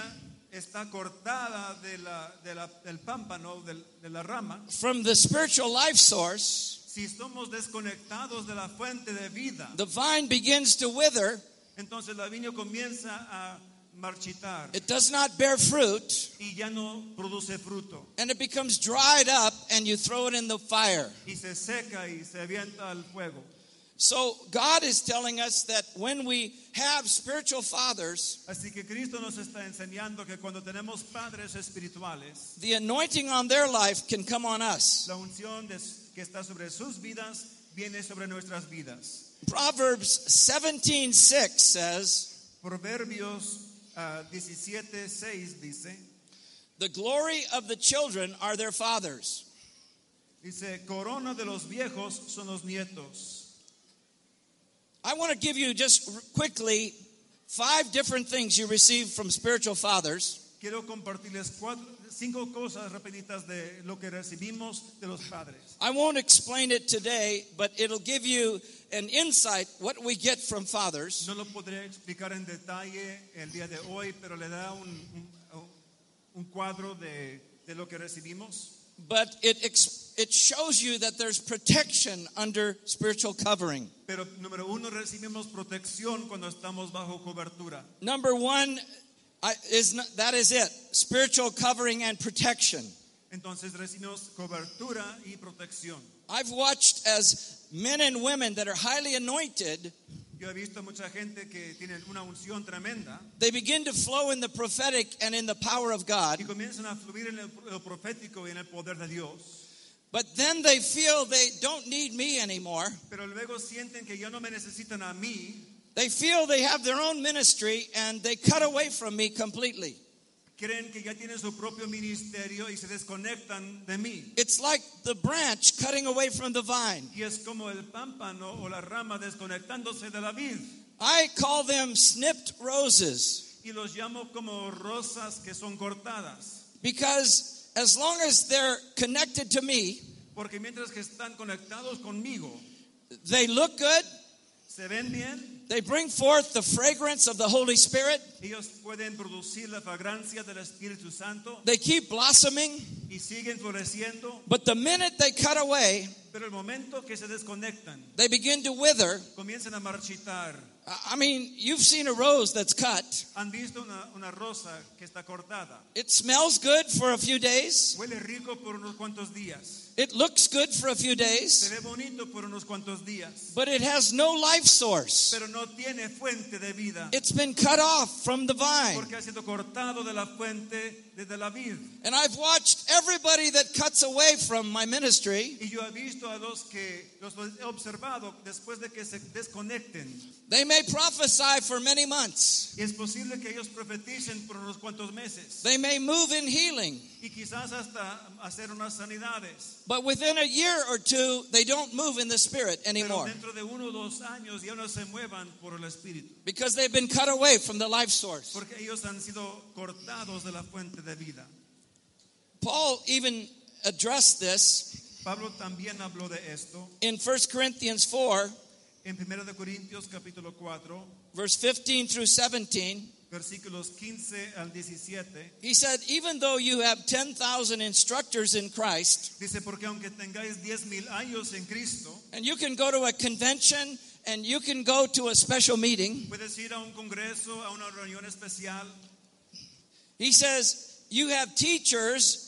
B: está cortada de la, de la- del pámpano, del- de la rama,
A: from the spiritual life source,
B: si somos desconectados de la fuente de vida,
A: the vine begins to wither,
B: entonces la viña comienza a marchitar
A: it does not bear fruit,
B: y ya no produce fruto
A: and it becomes dried up, and you throw it in the fire.
B: y se seca y se avienta al fuego.
A: So God is telling us that when we have spiritual fathers,
B: Así que nos está que cuando tenemos padres espirituales,
A: the anointing on their life can come on us.
B: Que está sobre sus vidas viene sobre nuestras vidas.
A: Proverbs 17:6 says,
B: Proverbios ah, 17, 6 dice,
A: "The glory of the children are their fathers."
B: dice, corona de los viejos son los nietos.
A: I want to give you just quickly five different things you receive from spiritual fathers.
B: Quiero compartirles cuatro, cinco cosas de lo que recibimos de los padres.
A: I won't explain it today, but it'll give you an insight what we get from fathers.
B: No lo podré explicar en detalle el día de hoy, pero le da un, un- un cuadro de, de lo que recibimos.
A: But it it shows you that there's protection under spiritual covering.
B: Pero número uno, recibimos protección cuando estamos bajo cobertura.
A: Number one I, is not, that is it spiritual covering and protection.
B: entonces recibimos cobertura y protección.
A: I've watched as men and women that are highly anointed,
B: Yo he visto mucha gente que una unción tremenda
A: they begin to flow in the prophetic and in the power of God,
B: y comienzan a fluir en lo profético y en el poder de Dios.
A: but then they feel they don't need me anymore.
B: Pero luego sienten que ya no me necesitan a mí,
A: They feel they have their own ministry and they cut away from me completely.
B: creen que ya tienen su propio ministerio y se desconectan de mí.
A: It's like the branch cutting away from the vine.
B: Y es como el pámpano o la rama desconectándose de la vid.
A: I call them snipped roses
B: Y los llamo como rosas que son cortadas.
A: because as long as they're connected to me,
B: Porque mientras que están conectados conmigo,
A: they look good,
B: se ven bien,
A: they bring forth the fragrance of the Holy Spirit,
B: ellos pueden producir la fragancia del Espíritu Santo
A: they keep blossoming,
B: y siguen floreciendo.
A: but the minute they cut away,
B: Pero el momento que se desconectan,
A: they begin to wither.
B: comienzan a marchitar.
A: I I mean, you've seen a rose that's cut.
B: Han visto una, una rosa que está cortada.
A: It smells good for a few days.
B: Huele rico por unos cuantos días.
A: It looks good for a few
B: Se
A: days,
B: ve bonito por unos cuantos días.
A: but it has no life source.
B: Pero no tiene fuente de vida.
A: It's been cut off from the vine.
B: Porque ha sido cortado de la fuente desde la vid.
A: And I've watched everybody that cuts away from my ministry,
B: Y yo he visto a los que los he observado después de que se desconecten.
A: they may prophesy for many months.
B: Es posible que ellos profeticen por unos cuantos meses.
A: They may move in healing,
B: Y quizás hasta hacer unas sanidades.
A: But within a year or two, they don't move in the spirit anymore
B: de uno años no se muevan por el Espíritu.
A: because they've been cut away from the life source.
B: Porque ellos han sido cortados de la fuente de vida.
A: Paul even addressed this
B: Pablo también habló de esto
A: in 1 Corinthians 4,
B: en de Corintios capítulo 4,
A: verse 15 through 17.
B: Versículos 15 al 17.
A: He said, Even though you have 10,000 instructors in Christ,
B: Dice, porque aunque tengáis diez mil años en Cristo,
A: and you can go to a convention and you can go to a special meeting,
B: puedes ir a un congreso, a una reunión especial.
A: he says, You have teachers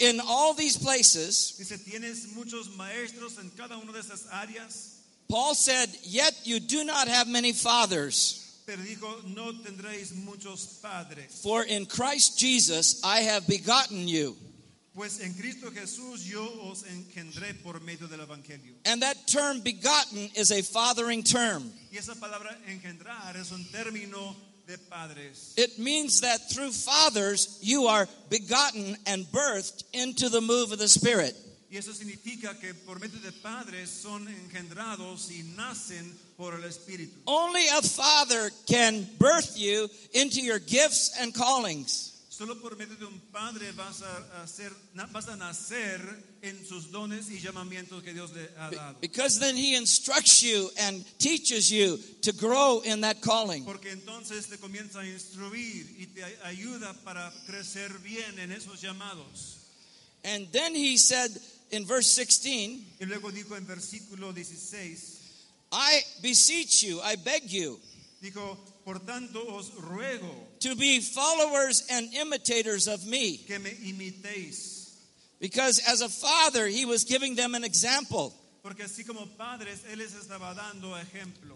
A: in all these places.
B: Dice, tienes muchos maestros en cada una de esas áreas,
A: Paul said, Yet you do not have many fathers.
B: Pero dijo, no tendréis muchos padres.
A: For in Christ Jesus I have begotten you.
B: Pues en Cristo Jesús yo os engendré por medio del Evangelio.
A: And that term begotten is a fathering term.
B: Y esa palabra engendrar es un término de padres.
A: It means that through fathers you are begotten and birthed into the move of the Spirit.
B: Y eso significa que por medio de padres son engendrados y nacen por el Espíritu.
A: Only a father can birth you into your gifts and callings.
B: Solo por medio de un padre vas a, hacer, vas a nacer en sus dones y llamamientos que Dios le ha dado.
A: Because then he instructs you and teaches you to grow in that calling.
B: Porque entonces te comienza a instruir y te ayuda para crecer bien en esos llamados.
A: And then he said in verse 16,
B: Y luego dijo en versículo 16,
A: I beseech you, I beg you,
B: dijo, por tanto os ruego
A: to be followers and imitators of me.
B: que me imitéis.
A: Because as a father, he was giving them an example.
B: Porque así como padres, Él les estaba dando ejemplo.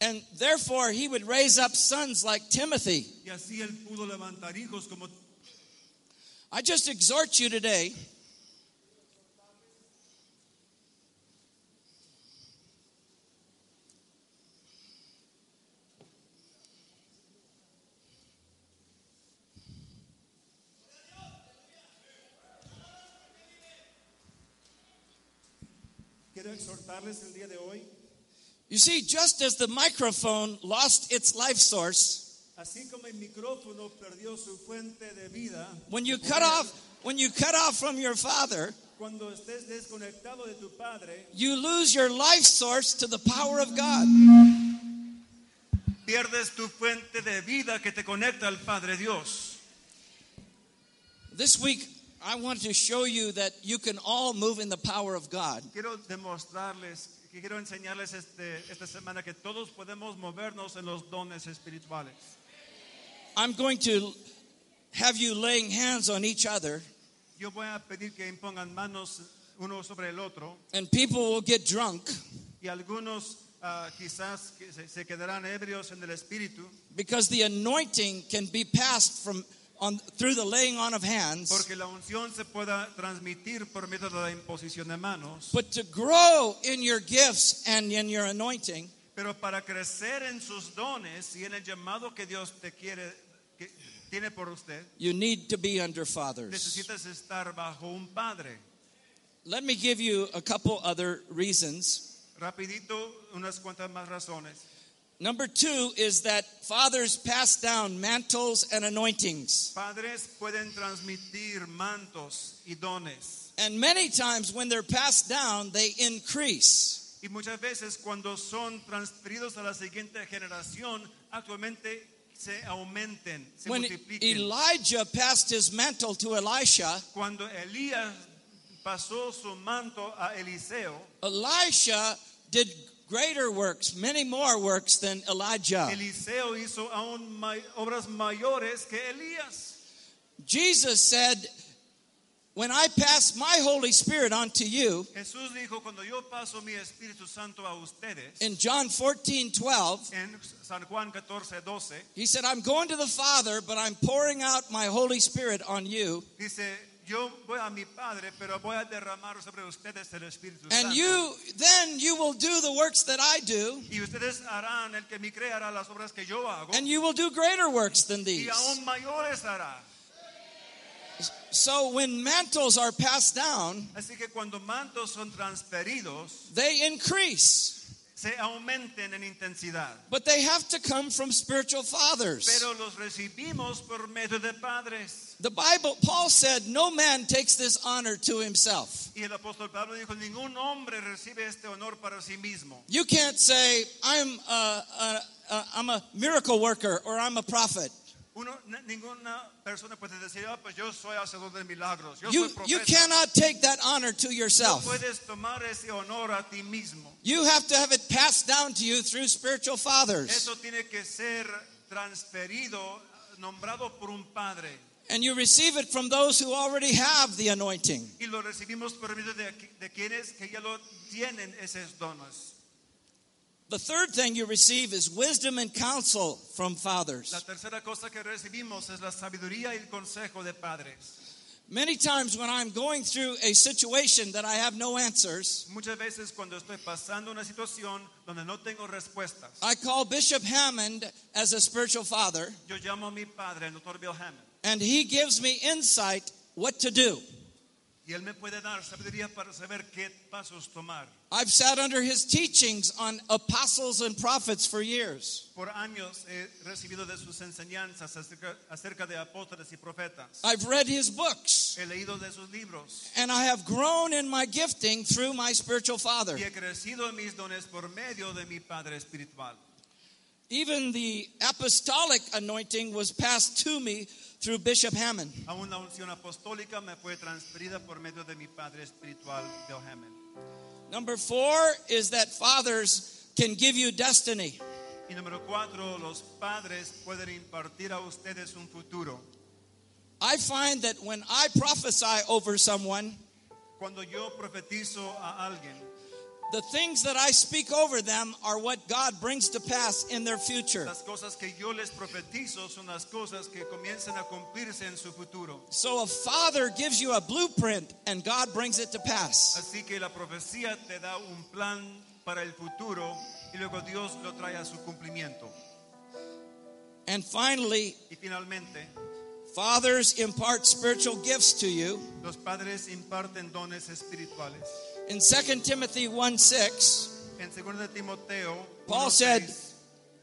A: And therefore, he would raise up sons like Timothy.
B: Y así Él pudo levantar hijos como
A: I just exhort you today
B: Quiero exhortarles el día de hoy,
A: You see, just as the microphone lost its life source,
B: así como el micrófono perdió su fuente de vida,
A: when you cut off when you cut off from your father,
B: cuando estés desconectado de tu padre,
A: you lose your life source to the power of God.
B: pierdes tu fuente de vida que te conecta al Padre Dios.
A: This week I want to show you that you can all move in the power of God.
B: Quiero demostrarles, que quiero enseñarles este, esta semana que todos podemos movernos en los dones espirituales.
A: I'm going to have you laying hands on each other
B: yo voy a pedir que impongan manos uno sobre el otro
A: and people will get drunk
B: y algunos ah, quizás se quedarán ebrios en el espíritu
A: because the anointing can be passed from on through the laying on of hands.
B: porque la unción se pueda transmitir por medio de la imposición de manos.
A: But to grow in your gifts and in your anointing,
B: Pero para crecer en sus dones y en el llamado que Dios te quiere, que tiene por usted,
A: you need to be under fathers.
B: necesitas estar bajo un padre.
A: Let me give you a couple other reasons.
B: Rapidito, unas cuantas más razones.
A: Number two is that fathers pass down mantles and anointings.
B: Padres pueden transmitir mantos y dones.
A: And many times when they're passed down, they increase.
B: Y muchas veces cuando son transferidos a la siguiente generación, actualmente se aumenten, se
A: When
B: multipliquen.
A: Elijah passed his mantle to Elisha,
B: Cuando Elías pasó su manto a Eliseo,
A: Elisha did greater works, many more works than Elijah.
B: Eliseo hizo aún may- obras mayores que Elías.
A: Jesus said, When I pass my Holy Spirit onto you,
B: Jesús dijo, cuando yo paso mi Espíritu Santo a ustedes,
A: in John 14 12,
B: en San Juan 14, 12,
A: he said, I'm going to the Father, but I'm pouring out my Holy Spirit on you.
B: dice, yo voy a mi Padre, pero voy a derramar sobre ustedes el Espíritu
A: And you then you will do the works that I do,
B: y ustedes harán, el que me cree hará las obras que yo hago,
A: and you will do greater works than
B: y
A: these.
B: aún mayores hará.
A: So when mantles are passed down,
B: Así que cuando mantos son transferidos,
A: they increase.
B: se aumenten en intensidad.
A: But they have to come from spiritual fathers.
B: Pero los recibimos por medio de padres.
A: The Bible, Paul said, no man takes this honor to himself.
B: Y el apóstol Pablo dijo, ningún hombre recibe este honor para sí mismo.
A: You can't say, I'm a, a, a, I'm a miracle worker or I'm a prophet.
B: Uno, ninguna persona puede decir, ah, pues yo soy hacedor de milagros, yo
A: You,
B: soy
A: you cannot take that honor to
B: No
A: yourself.
B: puedes tomar ese honor a ti mismo.
A: You have to have it passed down to you through spiritual fathers.
B: Eso tiene que ser transferido, nombrado por un padre.
A: And you receive it from those who already have the anointing.
B: Y lo recibimos por medio de, de quienes que ya lo tienen esos dones.
A: The third thing you receive is wisdom and counsel from
B: La
A: fathers.
B: tercera cosa que recibimos es la sabiduría y el consejo de padres.
A: Many times when I'm going through a situation that I have no answers,
B: Muchas veces cuando estoy pasando una situación donde no tengo respuestas,
A: I call Bishop Hamon as a spiritual father,
B: yo llamo a mi padre, el doctor Bill Hamon,
A: and he gives me insight what to do.
B: y él me puede dar sabiduría para saber qué pasos tomar.
A: I've sat under his teachings on apostles and prophets for years.
B: Por años he recibido de sus enseñanzas acerca, acerca de apóstoles y profetas.
A: I've read his books,
B: He leído de sus libros
A: and I have grown in my gifting through my spiritual father.
B: y he crecido en mis dones por medio de mi Padre espiritual.
A: Even the apostolic anointing was passed to me through Bishop Hamon.
B: Aún la unción apostólica me fue transferida por medio de mi Padre espiritual, Bill Hamon.
A: Number four is that fathers can give you destiny.
B: Y número cuatro, los padres pueden impartir a ustedes un futuro.
A: I find that when I prophesy over someone,
B: Cuando yo profetizo a alguien,
A: the things that I speak over them are what God brings to pass in their future.
B: las cosas que yo les profetizo son las cosas que comienzan a cumplirse en su futuro.
A: So a father gives you a blueprint and God brings it to pass.
B: Así que la profecía te da un plan para el futuro y luego Dios lo trae a su cumplimiento.
A: And finally,
B: Y finalmente,
A: fathers impart spiritual gifts to you.
B: los padres imparten dones espirituales.
A: In 2 Timothy 1 6,
B: En de Timoteo,
A: Paul
B: 1:6,
A: said,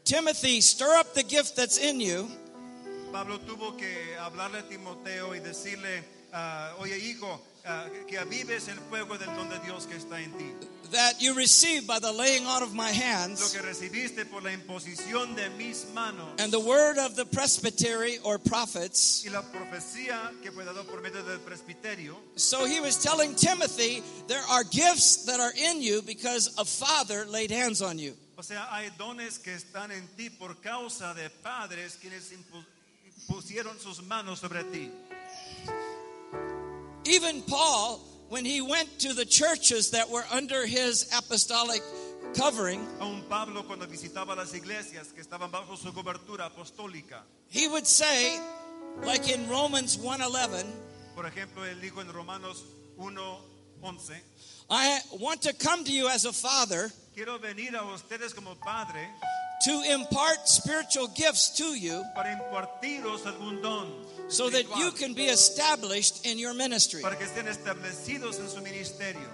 A: Timothy, stir up the gift that's in you.
B: Pablo tuvo que hablarle a Timoteo y decirle, ah, oye hijo, ah, que avives el fuego del don de Dios que está en ti.
A: that you received by the laying on of my
B: Lo
A: hands
B: que recibiste por la imposición de mis manos
A: and the word of the presbytery or prophets.
B: y la profecía que fue dada por medio del presbiterio.
A: So he was telling Timothy, there are gifts that are in you because a father laid hands on you.
B: O sea, hay dones que están en ti por causa de padres quienes pusieron sus manos sobre ti.
A: Even Paul, when he went to the churches that were under his apostolic covering,
B: Aún Pablo cuando visitaba las iglesias que estaban bajo su cobertura apostólica,
A: he would say, like in Romans 1:11,
B: por ejemplo, él dijo en Romanos 1:11,
A: I want to come to you as a father
B: quiero venir a ustedes como padre
A: to impart spiritual gifts to you
B: para impartiros algún don
A: so that you can be established in your ministry.
B: para que estén establecidos en su ministerio.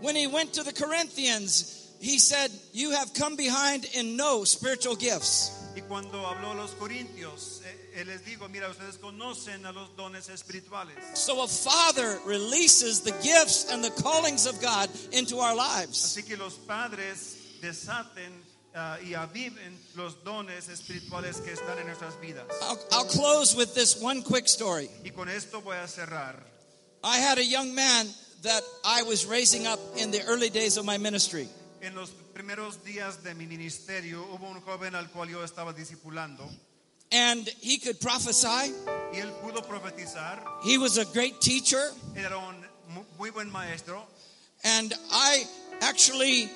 A: When he went to the Corinthians, he said, You have come behind in no spiritual gifts.
B: Y cuando habló a los corintios, eh, él les dijo, mira, ustedes conocen a los dones espirituales.
A: So a father releases the gifts and the callings of God into our lives.
B: Así que los padres desaten ah, y aviven los dones espirituales que están en nuestras vidas.
A: I'll, I'll close with this one quick story.
B: Y con esto voy a cerrar.
A: I had a young man that I was raising up in the early days of my ministry.
B: En los primeros días de mi ministerio hubo un joven al cual yo estaba discipulando
A: And he could prophesy.
B: y él pudo profetizar.
A: He was a great teacher.
B: Era un muy buen maestro
A: And I actually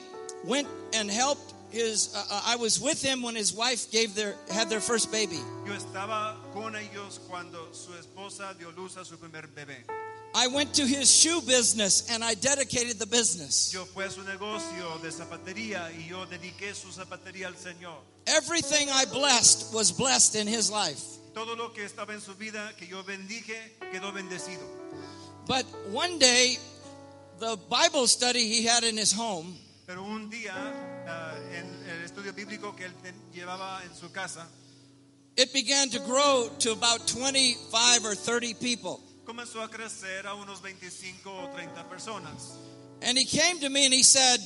A: went and helped his, uh, uh, I was with him when his wife gave their, had their first baby.
B: Yo estaba con ellos cuando su esposa dio luz a su primer bebé.
A: I went to his shoe business and I dedicated the business.
B: Yo fui a su negocio de zapatería y yo dediqué su zapatería al Señor.
A: Everything I blessed was blessed in his life.
B: Todo lo que estaba en su vida que yo bendije quedó bendecido.
A: But one day, the Bible study he had in his home,
B: Pero un día ah, en el estudio bíblico que él llevaba en su casa
A: it began to grow to about 25 or 30 people.
B: comenzó a crecer a unos 25 o 30 personas.
A: And he came to me and he said,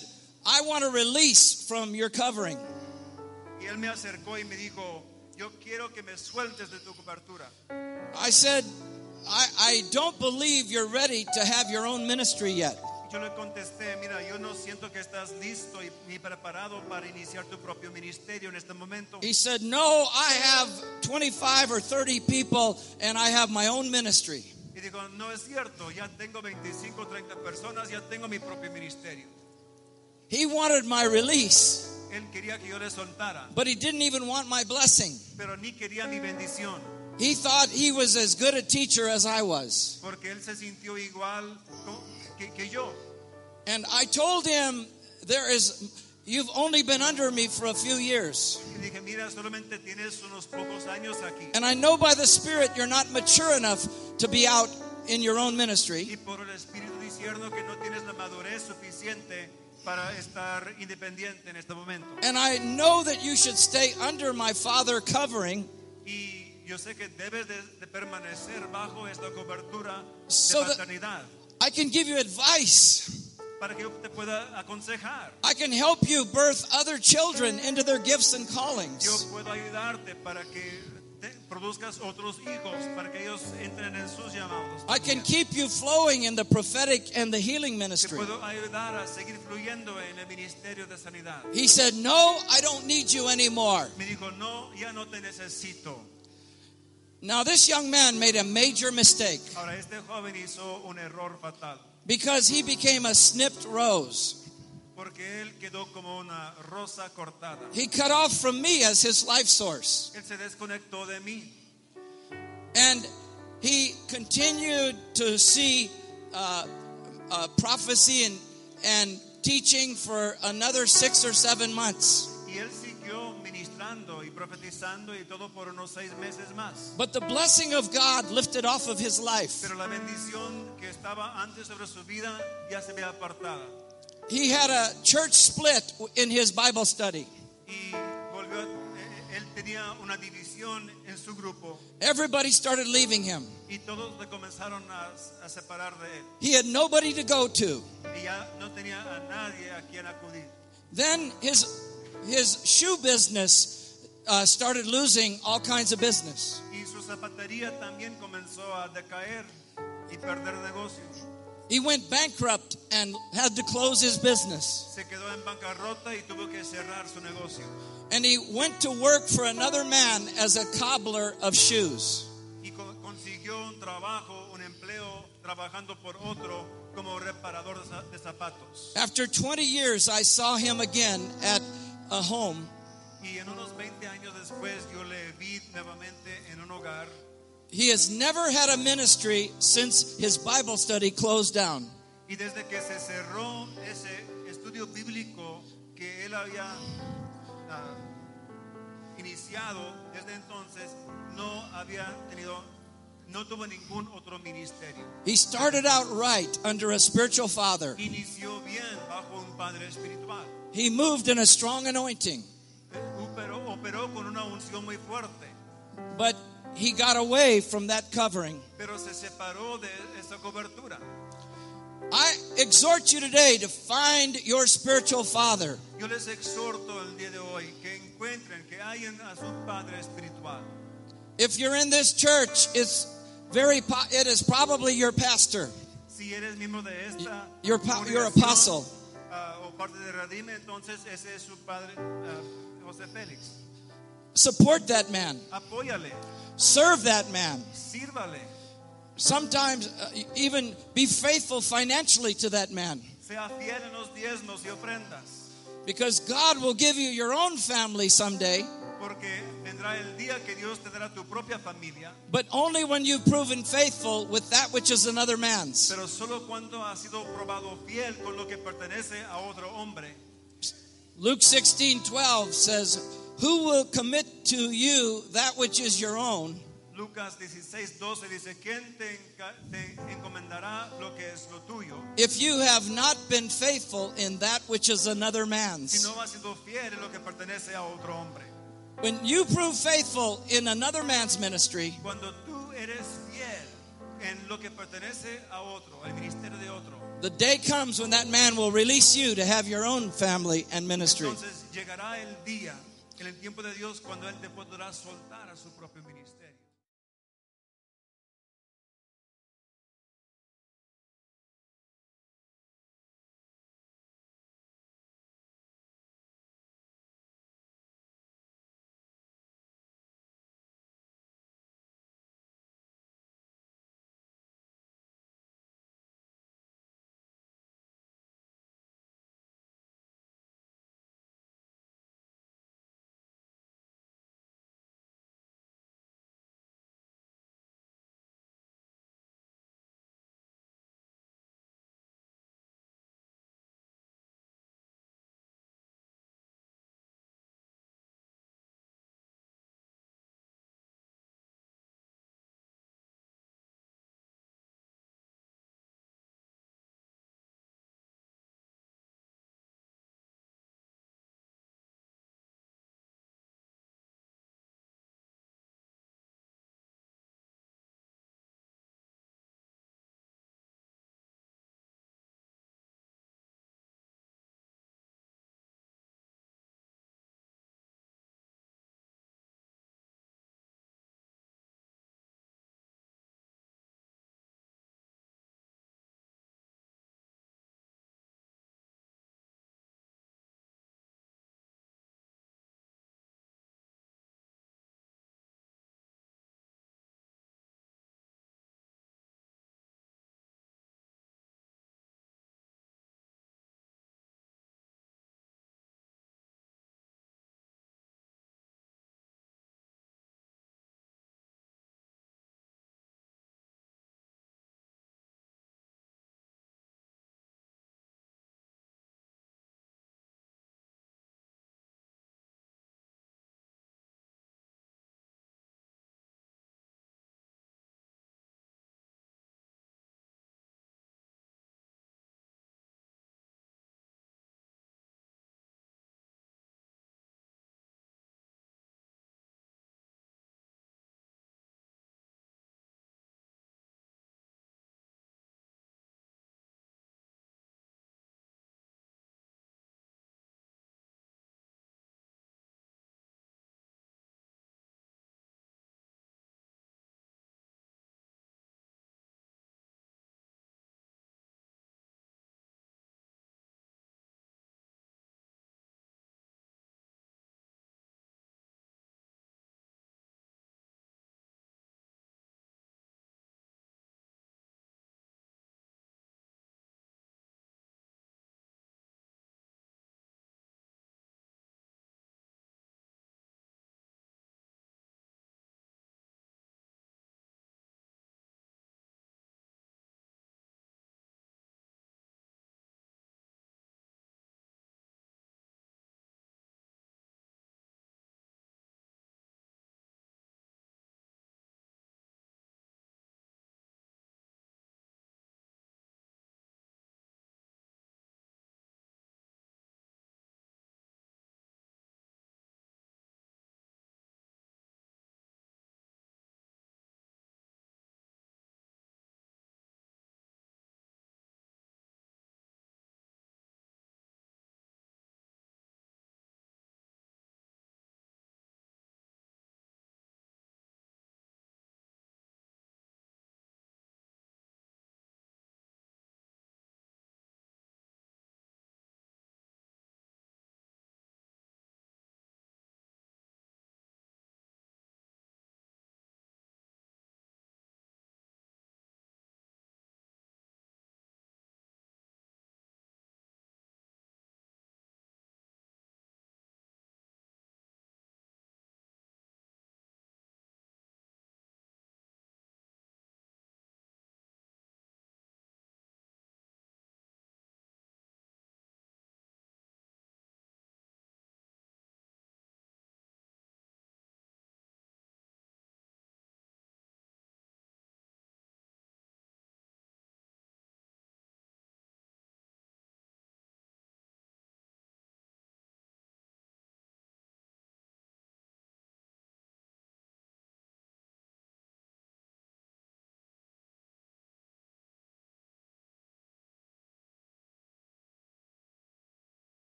A: I want a release from your covering.
B: Y él me acercó y me dijo, yo quiero que me sueltes de tu cobertura.
A: I said, I, I don't believe you're ready to have your own ministry yet.
B: Yo le contesté, mira, yo no siento que estás listo y, ni preparado para iniciar tu propio ministerio en este momento.
A: He said, No, I have 25 or 30 people and I have my own ministry.
B: Y digo, no es cierto, ya tengo 25 o 30 personas, ya tengo mi propio ministerio.
A: He wanted my release,
B: Él quería que yo le soltara,
A: but he didn't even want my blessing.
B: pero ni quería mi bendición,
A: He thought he was as good a teacher as I was.
B: porque él se sintió igual que, que yo.
A: And I told him, There is, you've only been under me for a few years.
B: Dije, mira, solamente tienes unos pocos años aquí.
A: And I know by the Spirit you're not mature enough to be out in your own ministry.
B: Y por el Espíritu disierno que no tienes la madurez suficiente para estar independiente en este momento.
A: And I know that you should stay under my father covering
B: Y yo sé que debes de, de permanecer bajo esta cobertura de
A: So that-
B: paternidad
A: I can give you advice.
B: para que yo te pueda aconsejar.
A: I can help you birth other children into their gifts and
B: Yo
A: callings.
B: puedo ayudarte para que produzcas otros hijos, para que ellos entren en sus llamados.
A: I can keep you flowing in the prophetic and the healing
B: Te
A: ministry.
B: puedo ayudar a seguir fluyendo en el ministerio de sanidad.
A: He said, No, I don't need you anymore.
B: Me dijo, no, ya no te necesito.
A: Now, this young man made a major mistake
B: Ahora, este joven hizo un error fatal,
A: because he became a snipped rose.
B: porque él quedó como una rosa cortada.
A: He cut off from me as his life source.
B: Él se desconectó de mí
A: And he continued to see uh, uh, prophecy and, and teaching for another six or seven months.
B: y él siguió y profetizando y todo por unos seis meses más.
A: But the blessing of God lifted off of his life.
B: Pero la bendición que estaba antes sobre su vida ya se apartada.
A: He had a church split in his Bible study.
B: Y volvió, eh, él tenía una división en su grupo
A: Everybody started leaving him.
B: y todos le comenzaron a, a separar de él.
A: He had nobody to go to.
B: Y ya no tenía a nadie a quien acudir.
A: Then his, his shoe business uh, started losing all kinds of business.
B: Y su zapatería también comenzó a decaer y perder negocio.
A: He went bankrupt and had to close his business.
B: Se quedó en bancarrota y tuvo que cerrar su negocio.
A: And he went to work for another man as a cobbler of shoes.
B: Y consiguió un trabajo trabajo, un empleo, trabajando por otro como reparador de zapatos.
A: After 20 years, I saw him again at a home.
B: Y en unos 20 años después yo le vi nuevamente en un hogar
A: He has never had a ministry since his Bible study closed down.
B: y desde que se cerró ese estudio bíblico que él había ah, iniciado desde entonces no había tenido no tuvo ningún otro ministerio.
A: He started out right under a spiritual father.
B: Inició bien bajo un padre espiritual.
A: He moved in a strong anointing,
B: Operó, operó con una unción muy fuerte,
A: but he got away from that covering.
B: pero se separó de esa cobertura.
A: I exhort you today to find your spiritual father.
B: Yo les exhorto el día de hoy que encuentren, que a su padre espiritual.
A: If you're in this church, it's very po- it is probably your pastor.
B: Si eres miembro de esta
A: Your pa- your apostle.
B: ah, o parte de Radime, entonces ese es su padre, ah, José Félix.
A: Support that man.
B: Apóyale,
A: Serve that man.
B: sírvale,
A: Sometimes uh, even be faithful financially to that man
B: sea fiel en los diezmos y ofrendas,
A: because God will give you your own family someday,
B: porque vendrá el día que Dios te dará tu propia familia,
A: but only when you've proven faithful with that which is another man's.
B: pero solo cuando has sido probado fiel con lo que pertenece a otro hombre.
A: Luke 16:12 says, "Who will commit to you that which is your own?"
B: Lucas 16, 12 dice, ¿quién te, te encomendará lo que es lo tuyo?
A: If you have not been faithful in that which is another
B: Si
A: man's.
B: no has sido fiel en lo que pertenece a otro hombre.
A: When you prove faithful in another man's ministry,
B: Cuando tú eres fiel en lo que pertenece a otro, al ministerio de otro,
A: the day comes when that man will release you to have your own family and ministry.
B: entonces llegará el día, el tiempo de Dios, cuando Él te podrá soltar a su propio ministerio.